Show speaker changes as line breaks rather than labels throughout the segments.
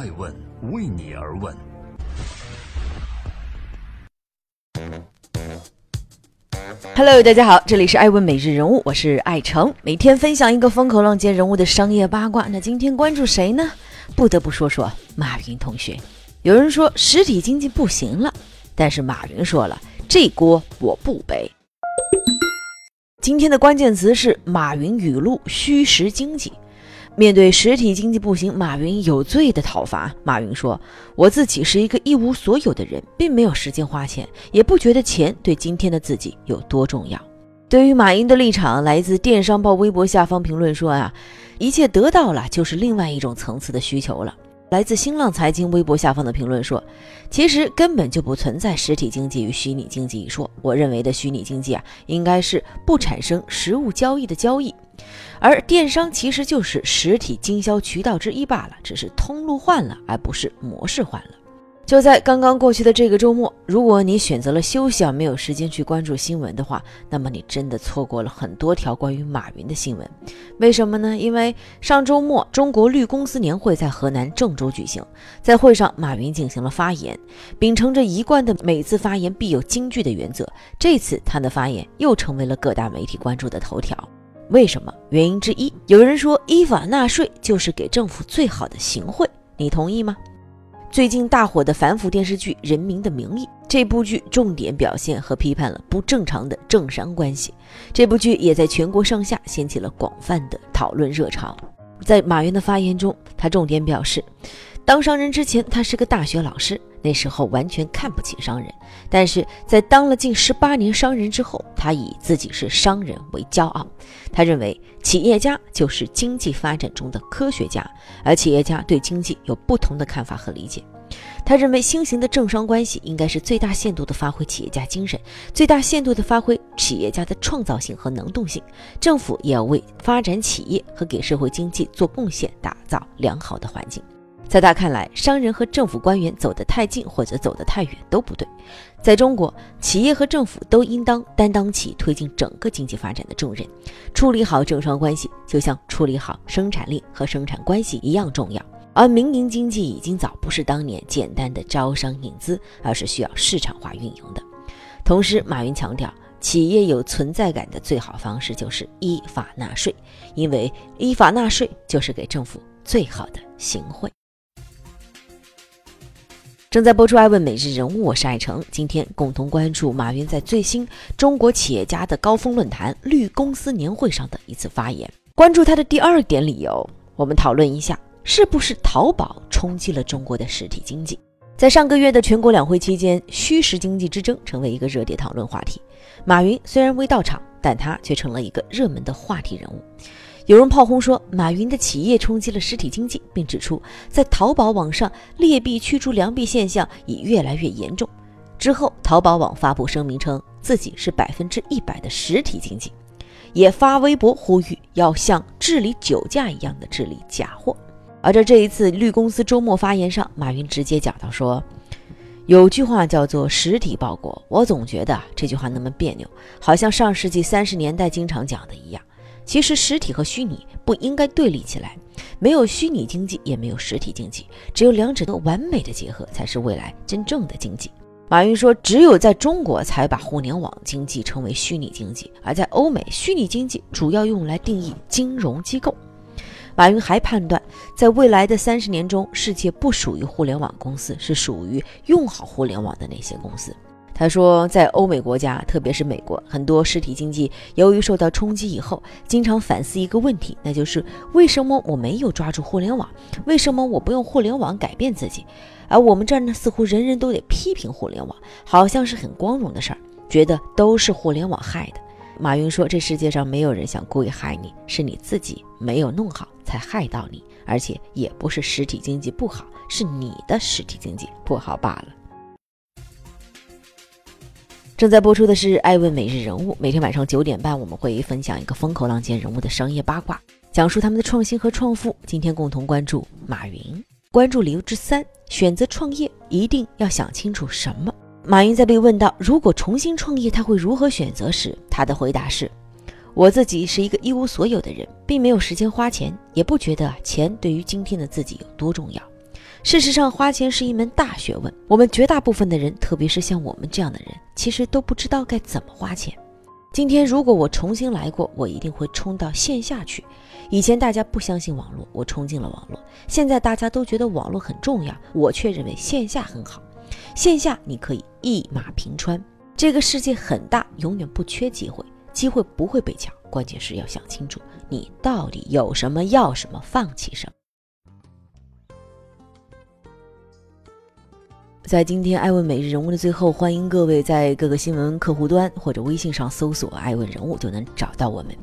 爱问为你而问。
Hello，大家好，这里是爱问每日人物，我是爱成，每天分享一个风口浪尖人物的商业八卦。那今天关注谁呢？不得不说说马云同学。有人说实体经济不行了，但是马云说了，这锅我不背。今天的关键词是马云语录：虚实经济。面对实体经济不行，马云有罪的讨伐。马云说：“我自己是一个一无所有的人，并没有时间花钱，也不觉得钱对今天的自己有多重要。”对于马云的立场，来自电商报微博下方评论说：“啊，一切得到了就是另外一种层次的需求了。”来自新浪财经微博下方的评论说：“其实根本就不存在实体经济与虚拟经济一说。我认为的虚拟经济啊，应该是不产生实物交易的交易。”而电商其实就是实体经销渠道之一罢了，只是通路换了，而不是模式换了。就在刚刚过去的这个周末，如果你选择了休息，没有时间去关注新闻的话，那么你真的错过了很多条关于马云的新闻。为什么呢？因为上周末中国绿公司年会在河南郑州举行，在会上马云进行了发言，秉承着一贯的每次发言必有金句的原则，这次他的发言又成为了各大媒体关注的头条。为什么？原因之一，有人说依法纳税就是给政府最好的行贿，你同意吗？最近大火的反腐电视剧《人民的名义》，这部剧重点表现和批判了不正常的政商关系，这部剧也在全国上下掀起了广泛的讨论热潮。在马云的发言中，他重点表示，当商人之前，他是个大学老师。那时候完全看不起商人，但是在当了近十八年商人之后，他以自己是商人为骄傲。他认为企业家就是经济发展中的科学家，而企业家对经济有不同的看法和理解。他认为新型的政商关系应该是最大限度地发挥企业家精神，最大限度地发挥企业家的创造性和能动性。政府也要为发展企业和给社会经济做贡献，打造良好的环境。在他看来，商人和政府官员走得太近或者走得太远都不对。在中国，企业和政府都应当担当起推进整个经济发展的重任，处理好政商关系，就像处理好生产力和生产关系一样重要。而民营经济已经早不是当年简单的招商引资，而是需要市场化运营的。同时，马云强调，企业有存在感的最好方式就是依法纳税，因为依法纳税就是给政府最好的行贿。正在播出《爱问每日人物》，我是爱成。今天共同关注马云在最新中国企业家的高峰论坛绿公司年会上的一次发言。关注他的第二点理由，我们讨论一下，是不是淘宝冲击了中国的实体经济？在上个月的全国两会期间，虚实经济之争成为一个热点讨论话题。马云虽然未到场，但他却成了一个热门的话题人物。有人炮轰说，马云的企业冲击了实体经济，并指出，在淘宝网上劣币驱逐良币现象已越来越严重。之后，淘宝网发布声明称自己是百分之一百的实体经济，也发微博呼吁要像治理酒驾一样的治理假货。而在这一次绿公司周末发言上，马云直接讲到说，有句话叫做“实体报国”，我总觉得这句话那么别扭，好像上世纪三十年代经常讲的一样。其实实体和虚拟不应该对立起来，没有虚拟经济，也没有实体经济，只有两者的完美的结合，才是未来真正的经济。马云说，只有在中国才把互联网经济称为虚拟经济，而在欧美，虚拟经济主要用来定义金融机构。马云还判断，在未来的三十年中，世界不属于互联网公司，是属于用好互联网的那些公司。他说，在欧美国家，特别是美国，很多实体经济由于受到冲击以后，经常反思一个问题，那就是为什么我没有抓住互联网？为什么我不用互联网改变自己？而我们这儿呢，似乎人人都得批评互联网，好像是很光荣的事儿，觉得都是互联网害的。马云说，这世界上没有人想故意害你，是你自己没有弄好才害到你，而且也不是实体经济不好，是你的实体经济不好罢了。正在播出的是《爱问每日人物》，每天晚上九点半，我们会分享一个风口浪尖人物的商业八卦，讲述他们的创新和创富。今天共同关注马云，关注理由之三：选择创业一定要想清楚什么。马云在被问到如果重新创业他会如何选择时，他的回答是：“我自己是一个一无所有的人，并没有时间花钱，也不觉得钱对于今天的自己有多重要。事实上，花钱是一门大学问。我们绝大部分的人，特别是像我们这样的人，其实都不知道该怎么花钱。今天如果我重新来过，我一定会冲到线下去。以前大家不相信网络，我冲进了网络。现在大家都觉得网络很重要，我却认为线下很好。线下你可以一马平川。这个世界很大，永远不缺机会，机会不会被抢。关键是要想清楚，你到底有什么，要什么，放弃什么。在今天爱问每日人物的最后，欢迎各位在各个新闻客户端或者微信上搜索“爱问人物”，就能找到我们。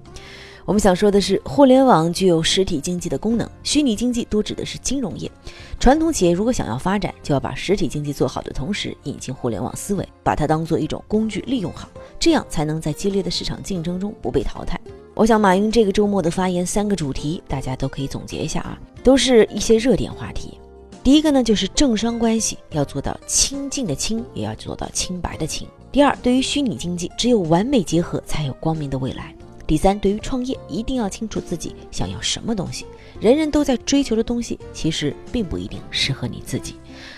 我们想说的是，互联网具有实体经济的功能，虚拟经济多指的是金融业。传统企业如果想要发展，就要把实体经济做好的同时，引进互联网思维，把它当做一种工具利用好，这样才能在激烈的市场竞争中不被淘汰。我想马云这个周末的发言三个主题，大家都可以总结一下啊，都是一些热点话题。第一个呢，就是政商关系要做到清净的清，也要做到清白的清。第二，对于虚拟经济，只有完美结合，才有光明的未来。第三，对于创业，一定要清楚自己想要什么东西。人人都在追求的东西，其实并不一定适合你自己。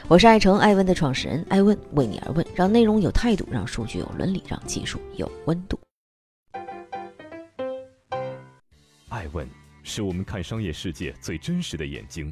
我是爱成爱问的创始人爱问，为你而问，让内容有态度，让数据有伦理，让技术有温度。
爱问是我们看商业世界最真实的眼睛。